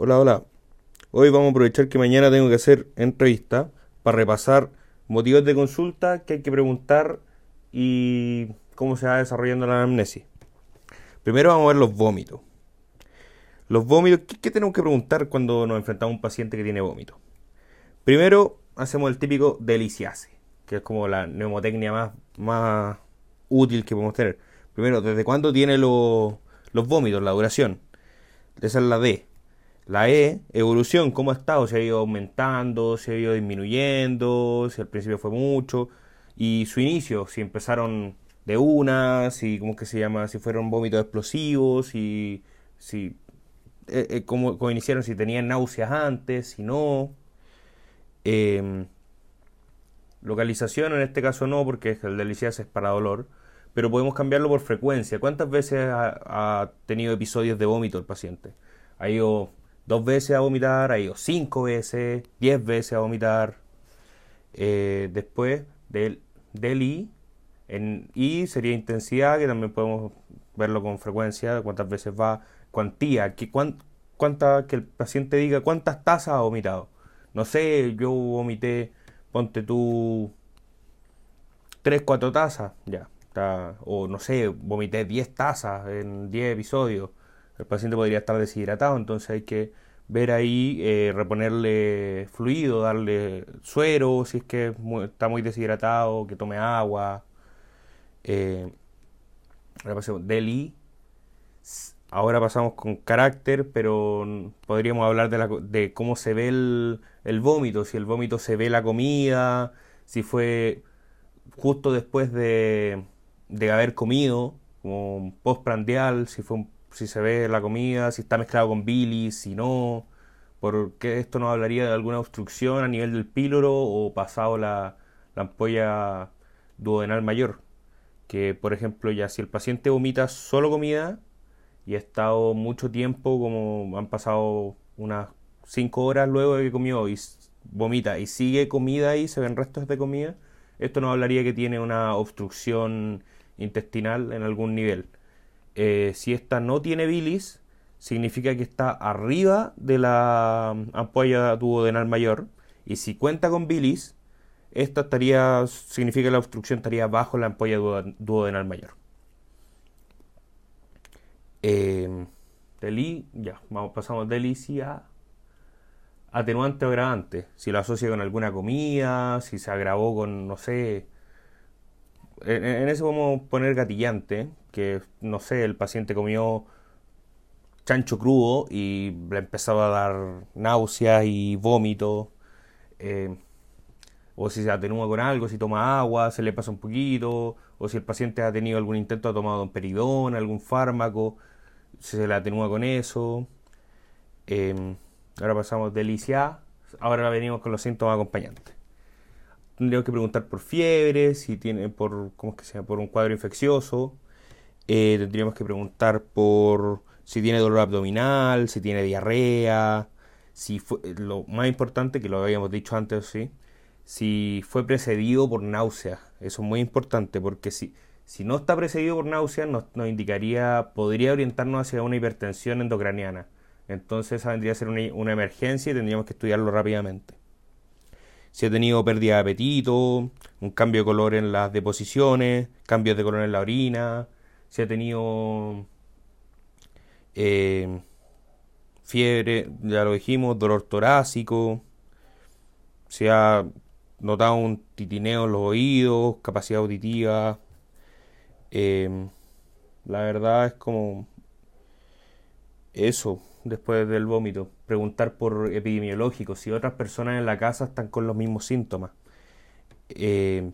Hola, hola. Hoy vamos a aprovechar que mañana tengo que hacer entrevista para repasar motivos de consulta que hay que preguntar y cómo se va desarrollando la anamnesis. Primero vamos a ver los vómitos. Los vómitos, ¿qué, tenemos que preguntar cuando nos enfrentamos a un paciente que tiene vómitos? Primero hacemos el típico deliciase, que es como la neumotecnia más, útil que podemos tener. Primero, ¿desde cuándo tiene los vómitos, la duración? Esa es la D. La E, evolución, ¿cómo ha estado? ¿Se ha ido aumentando? ¿Se ha ido disminuyendo? ¿Si al principio fue mucho? Y su inicio, si empezaron de una, si, ¿cómo que se llama? Si fueron vómitos explosivos, si, si eh, eh, cómo, iniciaron, si tenían náuseas antes, si no. Em, localización en este caso no, porque el delicias es para dolor, pero podemos cambiarlo por frecuencia. ¿Cuántas veces ha, ha tenido episodios de vómito el paciente? Ha ido dos veces a vomitar, ha ido cinco veces, diez veces a vomitar. Eh, después del, del I, en I sería intensidad, que también podemos verlo con frecuencia, cuántas veces va, cuantía, que, cuánta, que el paciente diga cuántas tazas ha vomitado. No sé, yo vomité, ponte tú, tres, cuatro tazas, ya. o no sé, vomité diez tazas en diez episodios el paciente podría estar deshidratado, entonces hay que ver ahí, eh, reponerle fluido, darle suero si es que está muy deshidratado, que tome agua. Eh, ahora pasamos Deli. Ahora pasamos con carácter, pero podríamos hablar de, de cómo se ve el, el, vómito, si el vómito se ve la comida, si fue justo después de, de haber comido, como postprandial, si fue un si se ve la comida, si está mezclado con bilis, si no, porque esto nos hablaría de alguna obstrucción a nivel del píloro o pasado la, la ampolla duodenal mayor. Que, por ejemplo, ya si el paciente vomita solo comida y ha estado mucho tiempo, como han pasado unas 5 horas luego de que comió y vomita y sigue comida y se ven restos de comida, esto nos hablaría que tiene una obstrucción intestinal en algún nivel. Eh, si esta no tiene bilis, significa que está arriba de la ampolla duodenal mayor. Y si cuenta con bilis, esta estaría, significa que la obstrucción estaría bajo la ampolla duodenal mayor. Eh, ya, vamos, pasamos de a atenuante o agravante. Si lo asocia con alguna comida, si se agravó con, no sé, en, en eso vamos a poner gatillante, que no sé, el paciente comió chancho crudo y le empezaba a dar náuseas y vómito. Eh, o si se atenúa con algo, si toma agua, se le pasa un poquito, o si el paciente ha tenido algún intento, ha tomado un peridón, algún fármaco, se le atenúa con eso. Eh, ahora pasamos de licia, ahora venimos con los síntomas acompañantes tendríamos que preguntar por fiebre, si tiene por, ¿cómo es que sea? por un cuadro infeccioso. Eh, tendríamos que preguntar por si tiene dolor abdominal, si tiene diarrea, si fue, lo más importante que lo habíamos dicho antes, sí, si fue precedido por náusea. Eso es muy importante porque si, si no está precedido por náusea nos, nos indicaría, podría orientarnos hacia una hipertensión endocraniana. Entonces esa vendría a ser una, una emergencia y tendríamos que estudiarlo rápidamente si ha tenido pérdida de apetito, un cambio de color en las deposiciones, cambios de color en la orina, si ha tenido eh, fiebre, ya lo dijimos, dolor torácico, si ha notado un titineo en los oídos, capacidad auditiva. Eh, la verdad es como eso después del vómito. Preguntar por epidemiológicos, si otras personas en la casa están con los mismos síntomas. Eh,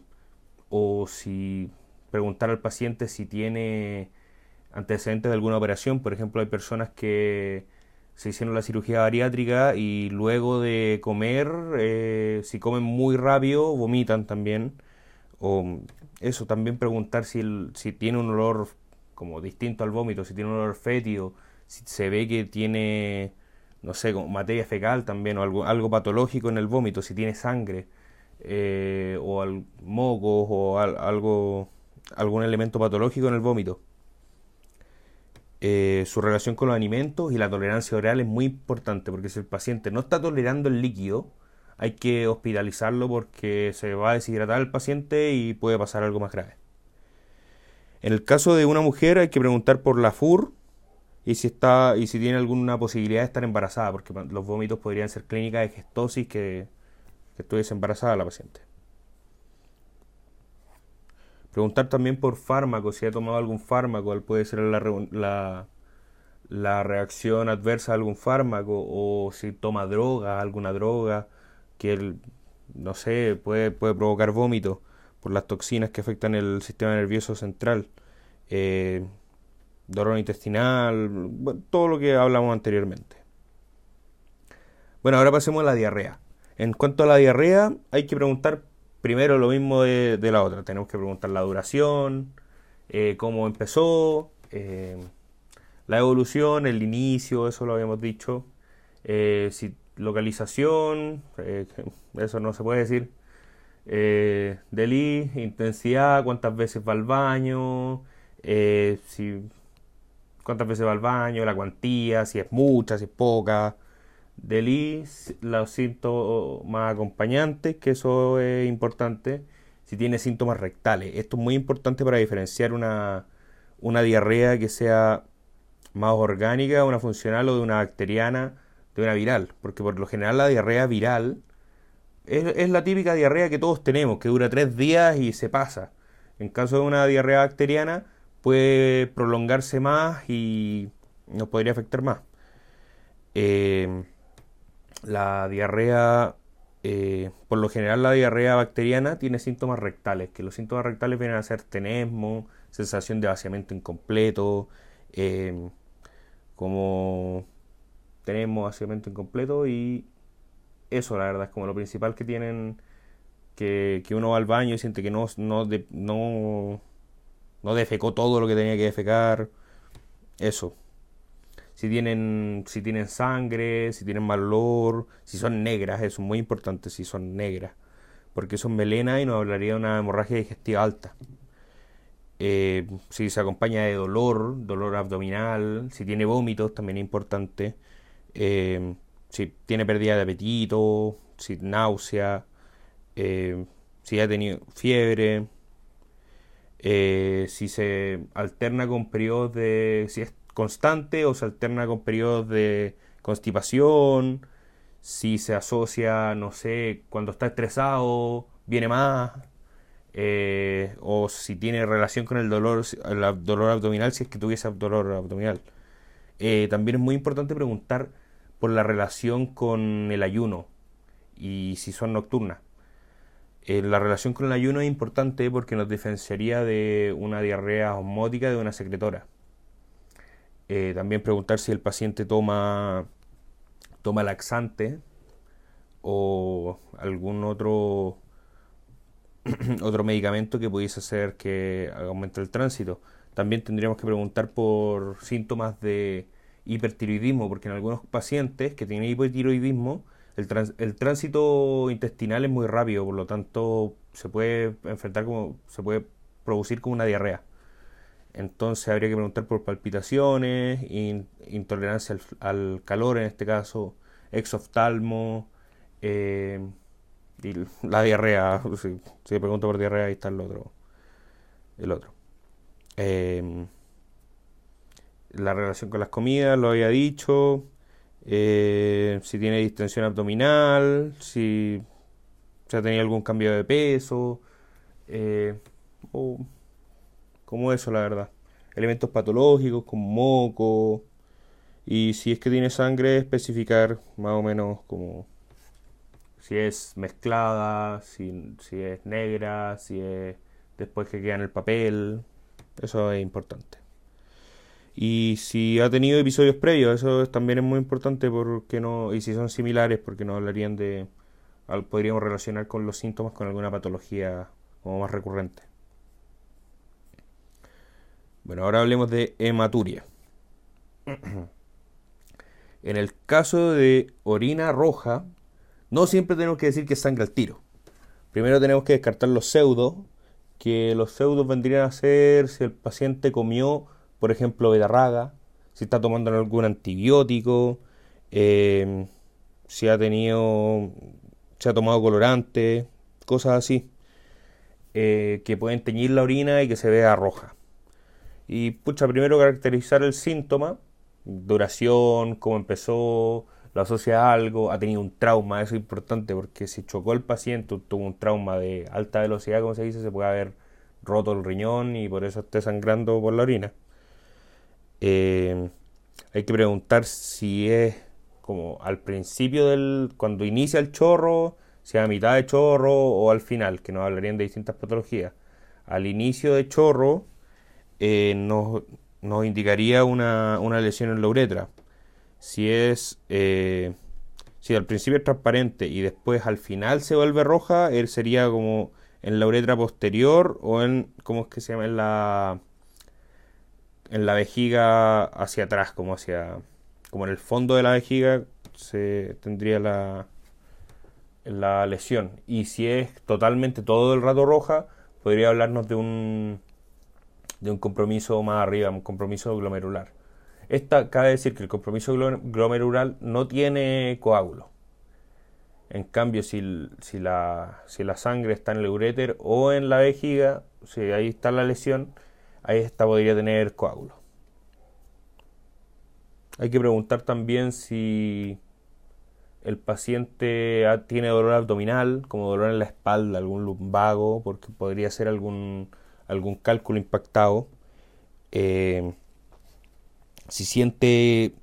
o si preguntar al paciente si tiene antecedentes de alguna operación. Por ejemplo, hay personas que se hicieron la cirugía bariátrica y luego de comer, eh, si comen muy rápido, vomitan también. O eso, también preguntar si, si tiene un olor como distinto al vómito, si tiene un olor fétido, si se ve que tiene, no sé, materia fecal también, o algo, algo patológico en el vómito, si tiene sangre, eh, o al, mocos, o algo, algún elemento patológico en el vómito. eh, su relación con los alimentos y la tolerancia oral es muy importante porque si el paciente no está tolerando el líquido, hay que hospitalizarlo porque se va a deshidratar el paciente y puede pasar algo más grave. En el caso de una mujer hay que preguntar por la FUR y si está y si tiene alguna posibilidad de estar embarazada, porque los vómitos podrían ser clínicas de gestosis que, que estuviese embarazada la paciente. Preguntar también por fármaco, si ha tomado algún fármaco, puede ser la, la, reacción adversa a algún fármaco, o si toma droga, alguna droga, que no sé, puede, puede provocar vómito por las toxinas que afectan el sistema nervioso central, eh, dolor intestinal, todo lo que hablamos anteriormente. Bueno, ahora pasemos a la diarrea. En cuanto a la diarrea, hay que preguntar primero lo mismo de, la otra. Tenemos que preguntar la duración, eh, cómo empezó, eh, la evolución, el inicio, eso lo habíamos dicho. Eh, si, localización, eso no se puede decir. Deli, intensidad, cuántas veces va al baño, si, cuántas veces va al baño, la cuantía, si es mucha, si es poca del los síntomas acompañantes, que eso es importante, si tiene síntomas rectales. Esto es muy importante para diferenciar una, una diarrea que sea más orgánica, una funcional o de una bacteriana, de una viral. Porque por lo general la diarrea viral es la típica diarrea que todos tenemos, que dura tres días y se pasa. En caso de una diarrea bacteriana puede prolongarse más y nos podría afectar más. Eh, la diarrea, eh, por lo general la diarrea bacteriana tiene síntomas rectales, que los síntomas rectales vienen a ser tenesmo, sensación de vaciamiento incompleto, em, como tenemos vaciamiento incompleto y eso la verdad es como lo principal que tienen que, uno va al baño y siente que no, no defecó todo lo que tenía que defecar. Eso si tienen, si tienen sangre, si tienen mal olor, si son negras, eso es muy importante, si son negras, porque son melena y nos hablaría de una hemorragia digestiva alta. Eh, si se acompaña de dolor, dolor abdominal, si tiene vómitos, también es importante. Eh, si tiene pérdida de apetito, si náusea, eh, si ha tenido fiebre, si se alterna con periodos de. si es constante o se alterna con periodos de constipación, si se asocia, no sé, cuando está estresado, viene más, eh, o si tiene relación con el dolor, el dolor abdominal, si es que tuviese dolor abdominal. Eh, también es muy importante preguntar por la relación con el ayuno y si son nocturnas. Eh, la relación con el ayuno es importante porque nos diferenciaría de una diarrea osmótica de una secretora. Eh, también preguntar si el paciente toma, toma laxante o algún otro, otro medicamento que pudiese hacer que aumente el tránsito. También tendríamos que preguntar por síntomas de hipertiroidismo, porque en algunos pacientes que tienen hipotiroidismo, el, el tránsito intestinal es muy rápido, por lo tanto se puede enfrentar como, se puede producir como una diarrea. Entonces habría que preguntar por palpitaciones, intolerancia al, calor en este caso, exoftalmo, eh, y la diarrea. Si, si pregunto por diarrea, ahí está el otro. El otro. Em, la relación con las comidas, lo había dicho. Eh, si tiene distensión abdominal, si se ha tenido algún cambio de peso. Eh, o como eso, la verdad. Elementos patológicos como moco. Y si es que tiene sangre, especificar más o menos como si es mezclada, si, si es negra, si es después que queda en el papel. Eso es importante. Y si ha tenido episodios previos, eso también es muy importante porque no, y si son similares, porque no hablarían de, podríamos relacionar con los síntomas con alguna patología como más recurrente. Bueno, ahora hablemos de hematuria. en el caso de orina roja, no siempre tenemos que decir que es sangre al tiro. Primero tenemos que descartar los pseudos, que los pseudos vendrían a ser si el paciente comió, por ejemplo, betarraga, si está tomando algún antibiótico, eh, si ha tenido, si ha tomado colorante, cosas así, eh, que pueden teñir la orina y que se vea roja. Y pucha, primero caracterizar el síntoma, duración, cómo empezó, lo asocia a algo, ha tenido un trauma, eso es importante porque si chocó el paciente, tuvo un trauma de alta velocidad, como se dice, se puede haber roto el riñón y por eso esté sangrando por la orina. Eh, hay que preguntar si es como al principio del, cuando inicia el chorro, si a mitad de chorro o al final, que nos hablarían de distintas patologías. Al inicio de chorro eh, nos, indicaría una, lesión en la uretra. Si es, eh, si al principio es transparente y después al final se vuelve roja, él sería como en la uretra posterior o en, ¿cómo es que se llama? En la, en la vejiga hacia atrás, como hacia, como en el fondo de la vejiga se tendría la, la lesión. Y si es totalmente todo el rato roja, podría hablarnos de un, de un compromiso más arriba, un compromiso glomerular. Esta, cabe decir que el compromiso glomerular no tiene coágulo. En cambio, si, si, la, si la sangre está en el uréter o en la vejiga, si ahí está la lesión, ahí esta podría tener coágulo. Hay que preguntar también si el paciente tiene dolor abdominal, como dolor en la espalda, algún lumbago, porque podría ser algún, algún cálculo impactado. Eh, si siente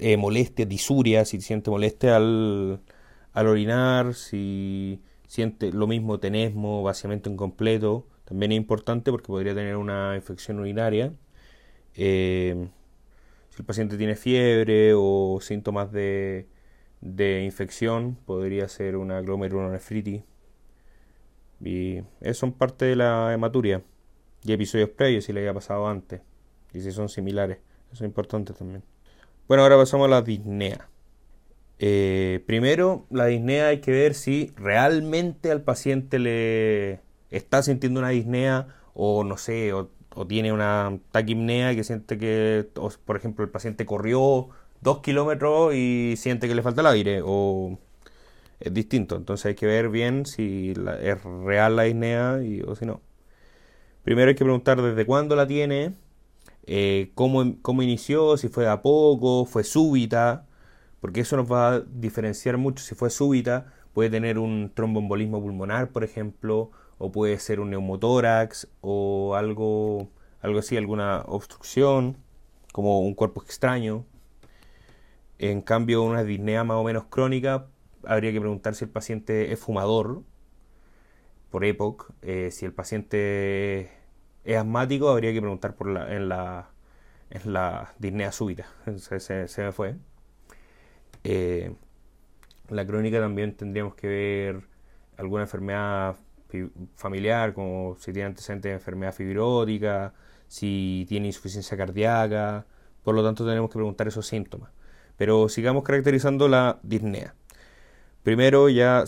eh, molestia, disuria, si siente molestia al, al orinar, si siente lo mismo tenesmo, vaciamiento incompleto, también es importante porque podría tener una infección urinaria. Eh, si el paciente tiene fiebre o síntomas de, de infección, podría ser una glomerulonefritis. Y eso son parte de la hematuria. Y episodios previos si le había pasado antes. Y si son similares. Eso es importante también. Bueno, ahora pasamos a la disnea. Eh, primero, la disnea hay que ver si realmente al paciente le está sintiendo una disnea o no sé, o, tiene una taquimnea que siente que, por ejemplo, el paciente corrió dos kilómetros y siente que le falta el aire o es distinto. Entonces hay que ver bien si es real la disnea y, o si no. Primero hay que preguntar desde cuándo la tiene, eh, cómo, cómo inició, si fue a poco, fue súbita porque eso nos va a diferenciar mucho. Si fue súbita, puede tener un tromboembolismo pulmonar, por ejemplo, o puede ser un neumotórax o algo, algo así, alguna obstrucción, como un cuerpo extraño. En cambio, una disnea más o menos crónica, habría que preguntar si el paciente es fumador, por EPOC. Eh, si el paciente es asmático, habría que preguntar por la, en, la, en la disnea súbita. se me fue. Eh, la crónica también tendríamos que ver alguna enfermedad familiar, como si tiene antecedentes de enfermedad fibrótica, si tiene insuficiencia cardíaca, por lo tanto tenemos que preguntar esos síntomas. Pero sigamos caracterizando la disnea. Primero ya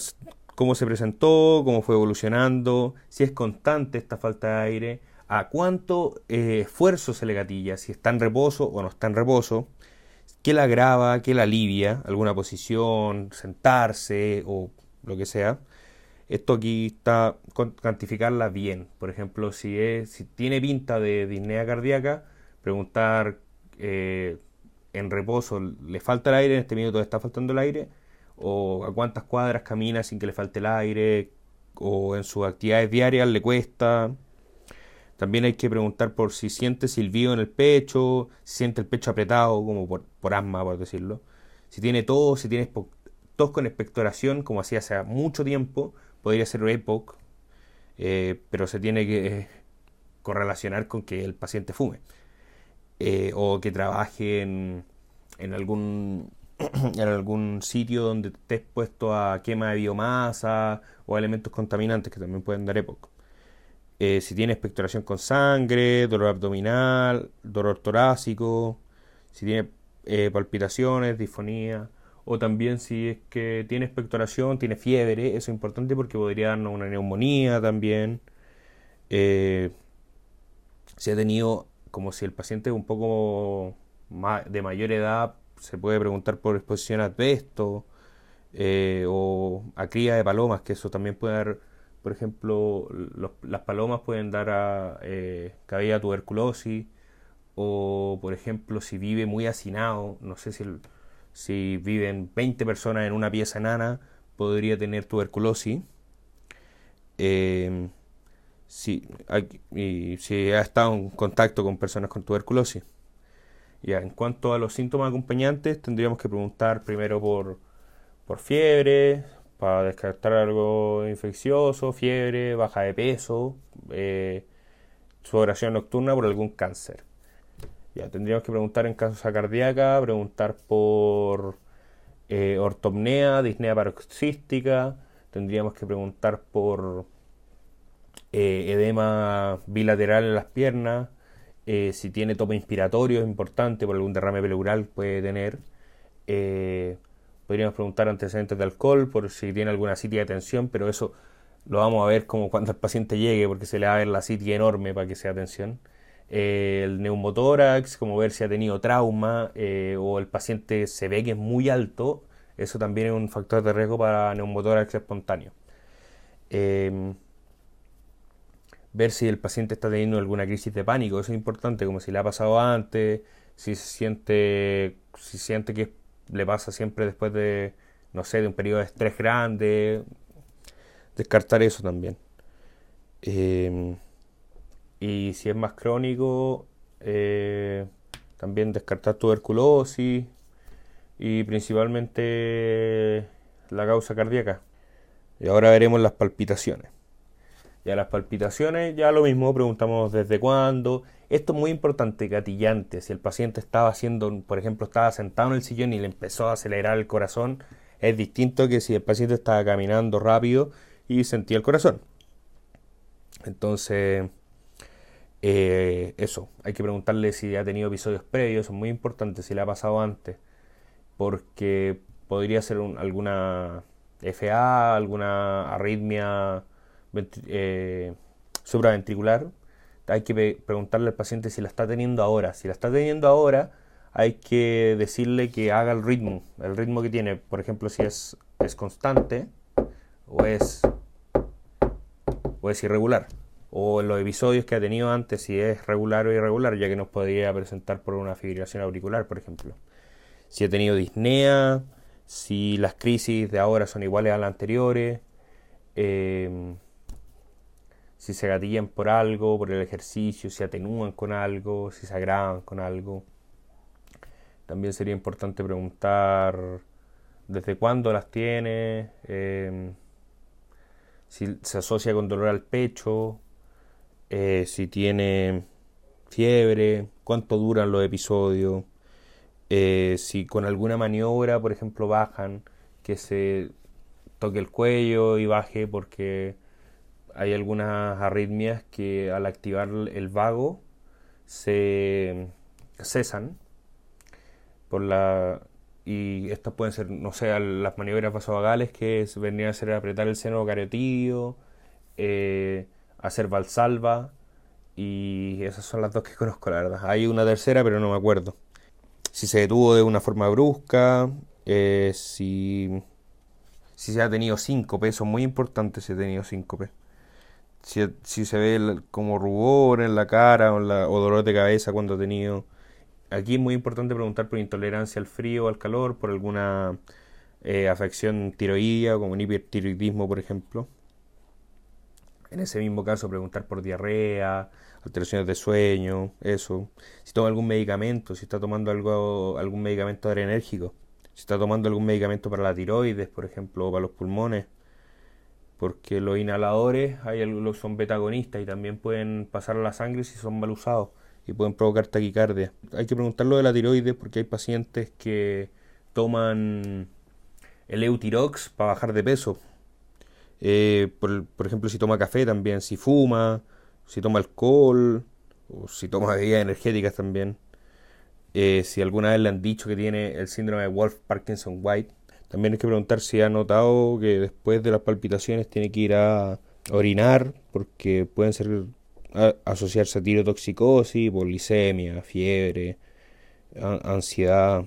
cómo se presentó, cómo fue evolucionando, si es constante esta falta de aire, a cuánto eh, esfuerzo se le gatilla, si está en reposo o no está en reposo, que la agrava, que la alivia, alguna posición, sentarse o lo que sea. Esto aquí está cuantificarla bien. Por ejemplo, si, es, si tiene pinta de disnea cardíaca, preguntar eh, en reposo, ¿le falta el aire? En este minuto está faltando el aire. O a cuántas cuadras camina sin que le falte el aire. O en sus actividades diarias le cuesta. También hay que preguntar por si siente silbido en el pecho, si siente el pecho apretado, como por, asma, por decirlo. Si tiene tos, si tiene tos con expectoración, como hacía hace mucho tiempo, podría ser EPOC, eh, pero se tiene que correlacionar con que el paciente fume. Eh, o que trabaje en, algún en algún sitio donde esté expuesto a quema de biomasa o elementos contaminantes que también pueden dar EPOC. Eh, si tiene expectoración con sangre, dolor abdominal, dolor torácico, si tiene eh, palpitaciones, disfonía, o también si es que tiene expectoración, tiene fiebre, eso es importante porque podría darnos una neumonía también. Eh, si ha tenido como si el paciente es un poco de mayor edad se puede preguntar por exposición a asbesto eh, o a cría de palomas, que eso también puede dar, por ejemplo, las palomas pueden dar a eh, cabella tuberculosis o, por ejemplo, si vive muy hacinado, no sé si, si viven 20 personas en una pieza enana, podría tener tuberculosis. Eh, si, y si ha estado en contacto con personas con tuberculosis. Ya, en cuanto a los síntomas acompañantes, tendríamos que preguntar primero por, por fiebre, para descartar algo infeccioso, fiebre, baja de peso, eh, sudoración nocturna por algún cáncer. Ya, tendríamos que preguntar en casos cardíaca, preguntar por eh, disnea paroxística, tendríamos que preguntar por eh, edema bilateral en las piernas, eh, si tiene tope inspiratorio es importante, por algún derrame pleural puede tener. Eh, podríamos preguntar antecedentes de alcohol, por si tiene alguna citia de tensión, pero eso lo vamos a ver como cuando el paciente llegue, porque se le va a ver la citia enorme para que sea tensión. El neumotórax, como ver si ha tenido trauma o el paciente se ve que es muy alto, eso también es un factor de riesgo para neumotórax espontáneo ver si el paciente está teniendo alguna crisis de pánico, eso es importante, como si le ha pasado antes, si se siente, si siente que le pasa siempre después de, no sé, de un periodo de estrés grande, descartar eso también. Em, y si es más crónico, eh, también descartar tuberculosis y principalmente la causa cardíaca. Y ahora veremos las palpitaciones. Ya las palpitaciones, ya lo mismo, preguntamos desde cuándo. Esto es muy importante, gatillante. Si el paciente estaba haciendo, por ejemplo, estaba sentado en el sillón y le empezó a acelerar el corazón, es distinto que si el paciente estaba caminando rápido y sentía el corazón. Entonces, eh, eso, hay que preguntarle si ha tenido episodios previos, es muy importante, si le ha pasado antes, porque podría ser alguna FA, alguna arritmia eh, supraventricular, hay que preguntarle al paciente si la está teniendo ahora. Si la está teniendo ahora, hay que decirle que haga el ritmo, el ritmo que tiene, por ejemplo, si es, es constante o es, o es irregular, o en los episodios que ha tenido antes, si es regular o irregular, ya que nos podría presentar por una fibrilación auricular, por ejemplo. Si ha tenido disnea, si las crisis de ahora son iguales a las anteriores. Eh, si se gatillan por algo, por el ejercicio, si atenúan con algo, si se agravan con algo. También sería importante preguntar desde cuándo las tiene, em, si se asocia con dolor al pecho, eh, si tiene fiebre, cuánto duran los episodios, eh, si con alguna maniobra, por ejemplo, bajan, que se toque el cuello y baje porque hay algunas arritmias que al activar el vago se cesan por la y estas pueden ser no sé las maniobras vasovagales que vendrían a ser apretar el seno cariotídeo eh, hacer valsalva y esas son las dos que conozco la verdad hay una tercera pero no me acuerdo si se detuvo de una forma brusca eh, si si se ha tenido síncope eso es muy importante si ha tenido síncope si, se ve como rubor en la cara o, dolor de cabeza cuando ha tenido. Aquí es muy importante preguntar por intolerancia al frío o al calor, por alguna eh, afección tiroidea, como un hipertiroidismo, por ejemplo. En ese mismo caso, preguntar por diarrea, alteraciones de sueño, eso. Si toma algún medicamento, si está tomando algo, algún medicamento adrenérgico, si está tomando algún medicamento para la tiroides, por ejemplo, o para los pulmones porque los inhaladores hay algunos son betagonistas y también pueden pasar a la sangre si son mal usados y pueden provocar taquicardia. Hay que preguntarlo de la tiroides porque hay pacientes que toman el Eutirox para bajar de peso. Eh, por, ejemplo, si toma café también, si fuma, si toma alcohol, o si toma bebidas energéticas también. Eh, si alguna vez le han dicho que tiene el síndrome de Wolf Parkinson White, también hay que preguntar si ha notado que después de las palpitaciones tiene que ir a orinar porque pueden ser asociarse a tirotoxicosis, polisemia, fiebre, ansiedad.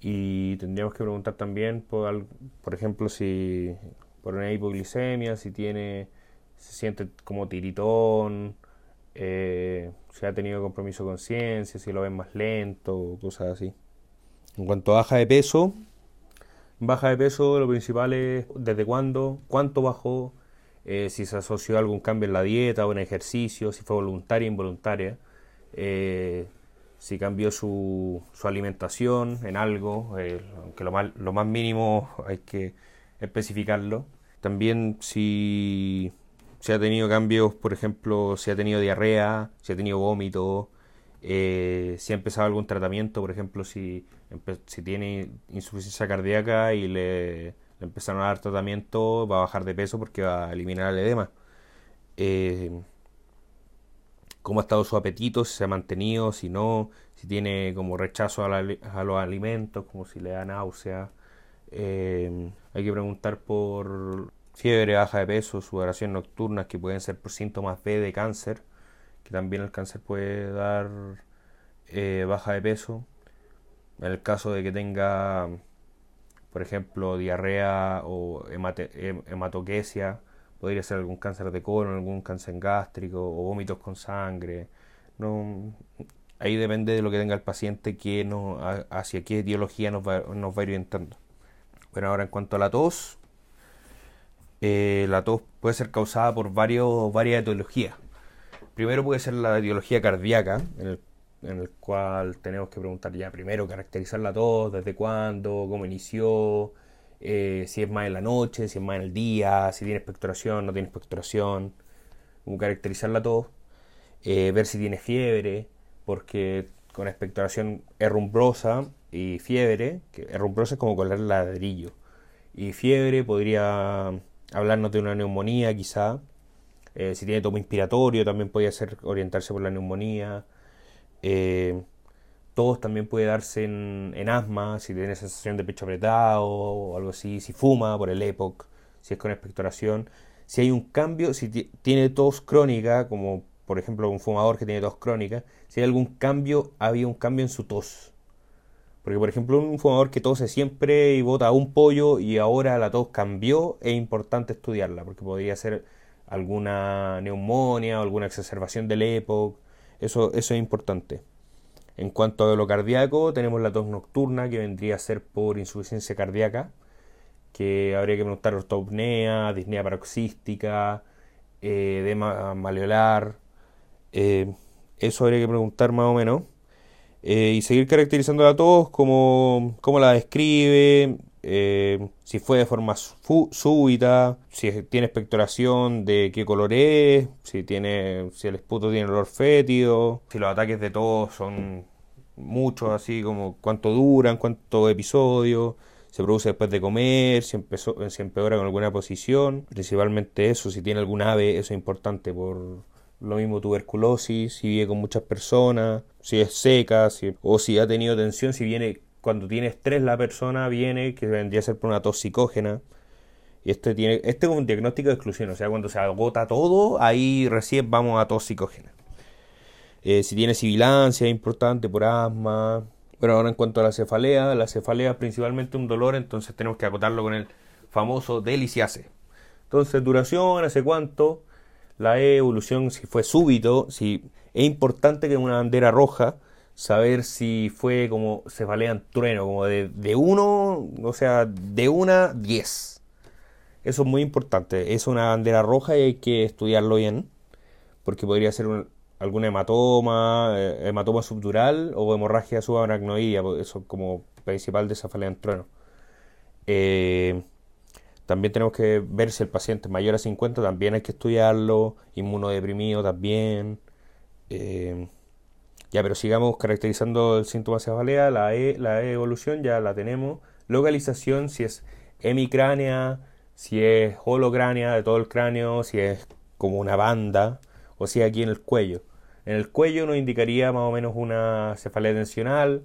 Y tendríamos que preguntar también, por, por ejemplo, si por una hipoglicemia, si tiene, se siente como tiritón, eh, si ha tenido compromiso con conciencia, si lo ven más lento, cosas así. En cuanto a baja de peso, baja de peso lo principal es desde cuándo, cuánto bajó, eh, si se asoció a algún cambio en la dieta o en ejercicio, si fue voluntaria o involuntaria, eh, si cambió su, su, alimentación en algo, aunque lo más, lo más mínimo hay que especificarlo. También si se ha tenido cambios, por ejemplo, si ha tenido diarrea, si ha tenido vómito, eh, si ha empezado algún tratamiento, por ejemplo, si, si tiene insuficiencia cardíaca y le, empezaron a dar tratamiento, va a bajar de peso porque va a eliminar el edema. Eh, cómo ha estado su apetito, si se ha mantenido, si no, si tiene como rechazo a, los alimentos, como si le da náusea. Eh, hay que preguntar por fiebre, baja de peso, sudoración nocturna, que pueden ser por síntomas B de cáncer, que también el cáncer puede dar eh, baja de peso. En el caso de que tenga, por ejemplo, diarrea o hematoquesia, podría ser algún cáncer de colon, algún cáncer gástrico o vómitos con sangre. No, ahí depende de lo que tenga el paciente, que hacia qué etiología nos va, nos va orientando. Bueno, ahora en cuanto a la tos, eh, la tos puede ser causada por varios, varias etiologías. Primero puede ser la etiología cardíaca, en el, cual tenemos que preguntar ya primero, caracterizar la tos, desde cuándo, cómo inició, eh, si es más en la noche, si es más en el día, si tiene expectoración, no tiene expectoración, cómo caracterizar la tos, eh, ver si tiene fiebre, porque con expectoración herrumbrosa y fiebre, que herrumbrosa es como colar ladrillo, y fiebre podría hablarnos de una neumonía quizá. Eh, si tiene tomo inspiratorio también puede ser orientarse por la neumonía. Eh, todos también puede darse en, asma, si tiene sensación de pecho apretado o algo así, si fuma por el EPOC, si es con expectoración. Si hay un cambio, si tiene tos crónica, como por ejemplo un fumador que tiene tos crónica, si hay algún cambio, había un cambio en su tos. Porque, por ejemplo, un fumador que tose siempre y bota un pollo y ahora la tos cambió, es importante estudiarla, porque podría ser alguna neumonía o alguna exacerbación del EPOC. Eso, eso es importante. En cuanto a lo cardíaco, tenemos la tos nocturna, que vendría a ser por insuficiencia cardíaca, que habría que preguntar ortopnea, disnea paroxística, eh, edema maleolar. Eh, eso habría que preguntar más o menos. Eh, y seguir caracterizándola a todos, como, la describe, eh, si fue de forma súbita, si tiene expectoración, de qué color es, si, tiene, si el esputo tiene olor fétido, si los ataques de todos son muchos, así como cuánto duran, cuánto episodio se produce después de comer, si, empezó, si empeora con alguna posición, principalmente eso, si tiene algún ave, eso es importante por lo mismo tuberculosis, si vive con muchas personas, si es seca, o si ha tenido tensión, si viene cuando tiene estrés la persona viene que vendría a ser por una toxicógena. Y este tiene este es un diagnóstico de exclusión, o sea, cuando se agota todo, ahí recién vamos a toxicógena. Eh, si tiene sibilancia, importante por asma. Pero ahora en cuanto a la cefalea, la cefalea es principalmente un dolor, entonces tenemos que acotarlo con el famoso deliciase. Entonces, duración, hace cuánto, la evolución, si fue súbito, si es importante que una bandera roja, saber si fue como se cefalea trueno, como de, de uno, o sea, de una 10. Eso es muy importante. Es una bandera roja y hay que estudiarlo bien, porque podría ser un, algún hematoma, eh, hematoma subdural o hemorragia subaracnoidea, eso como principal de cefalea en trueno. Eh, también tenemos que ver si el paciente es mayor a 50, también hay que estudiarlo, inmunodeprimido también. Eh, ya, pero sigamos caracterizando el síntoma de cefalea, la, e, la evolución ya la tenemos. Localización, si es hemicránea, si es holocránea de todo el cráneo, si es como una banda, o si es aquí en el cuello. En el cuello nos indicaría más o menos una cefalea tensional,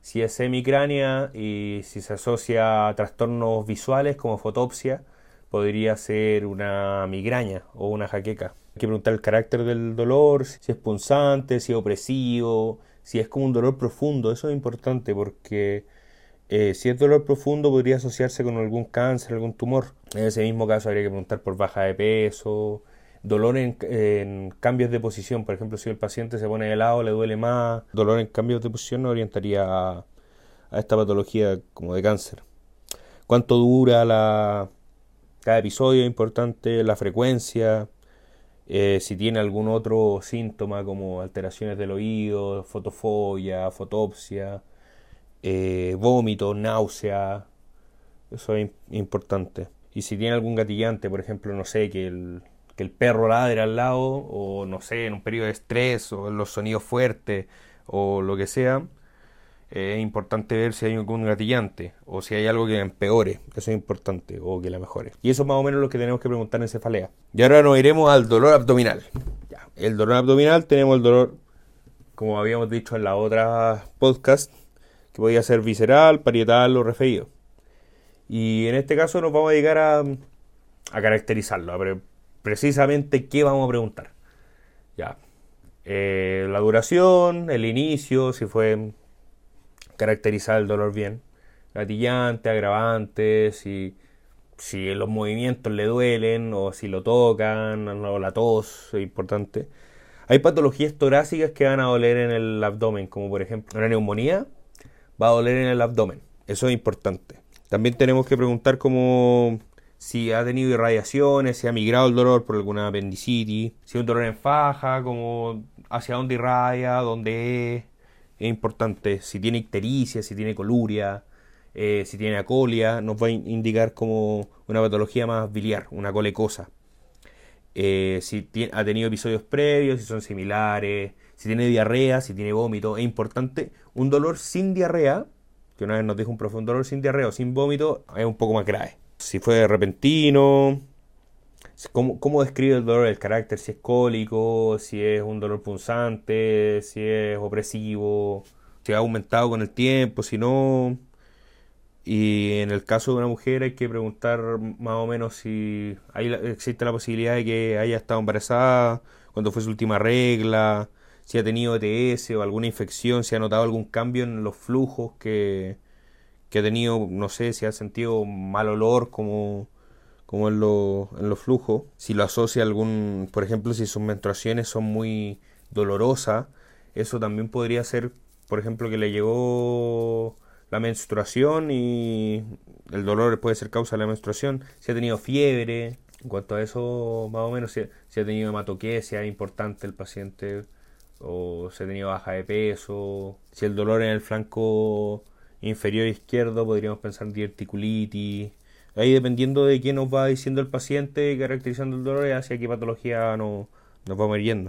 si es semicránea y si se asocia a trastornos visuales como fotopsia, podría ser una migraña o una jaqueca. Hay que preguntar el carácter del dolor, si es punzante, si es opresivo, si es como un dolor profundo. Eso es importante porque eh, si es dolor profundo podría asociarse con algún cáncer, algún tumor. En ese mismo caso habría que preguntar por baja de peso, dolor en, cambios de posición. Por ejemplo, si el paciente se pone de lado, le duele más. Dolor en cambios de posición nos orientaría a, a esta patología como de cáncer. ¿Cuánto dura la, cada episodio? Es importante, la frecuencia eh, si tiene algún otro síntoma como alteraciones del oído, fotofobia, fotopsia, eh, vómito, náusea, eso es importante. Y si tiene algún gatillante, por ejemplo, no sé, que el, que el perro ladre al lado, o no sé, en un periodo de estrés, o los sonidos fuertes, o lo que sea, es importante ver si hay algún gatillante o si hay algo que empeore, eso es importante, o que la mejore. Y eso es más o menos lo que tenemos que preguntar en cefalea. Y ahora nos iremos al dolor abdominal. Ya. El dolor abdominal tenemos el dolor, como habíamos dicho en la otra podcast, que podía ser visceral, parietal o referido. Y en este caso nos vamos a dedicar a, caracterizarlo, precisamente qué vamos a preguntar. Ya. Eh, la duración, el inicio, si fue caracterizar el dolor bien. Gatillante, agravante, si, si los movimientos le duelen o si lo tocan o la tos, es importante. Hay patologías torácicas que van a doler en el abdomen, como por ejemplo una neumonía, va a doler en el abdomen. Eso es importante. También tenemos que preguntar como si ha tenido irradiaciones, si ha migrado el dolor por alguna apendicitis, si hay un dolor en faja, como hacia dónde irradia, dónde es, es importante. Si tiene ictericia, si tiene coluria, eh, si tiene acolia, nos va a indicar como una patología más biliar, una colecosa. Eh, si ha tenido episodios previos, si son similares, si tiene diarrea, si tiene vómito, es importante. Un dolor sin diarrea, que una vez nos dijo un profundo dolor sin diarrea o sin vómito, es un poco más grave. Si fue repentino, ¿Cómo, ¿Cómo, describe el dolor? El carácter, si es cólico, si es un dolor punzante, si es opresivo, si ha aumentado con el tiempo, si no. Y en el caso de una mujer hay que preguntar más o menos si hay, existe la posibilidad de que haya estado embarazada, cuando fue su última regla, si ha tenido ETS o alguna infección, si ha notado algún cambio en los flujos que, que ha tenido, no sé, si ha sentido mal olor como como en, los flujos, si lo asocia a algún, por ejemplo, si sus menstruaciones son muy dolorosas, eso también podría ser, por ejemplo, que le llegó la menstruación y el dolor puede ser causa de la menstruación, si ha tenido fiebre, en cuanto a eso, más o menos, si, si ha tenido hematoquesia, es importante el paciente, o si ha tenido baja de peso, si el dolor en el flanco inferior izquierdo, podríamos pensar en diverticulitis, Ahí dependiendo de qué nos va diciendo el paciente, caracterizando el dolor, hacia qué patología nos, nos vamos yendo.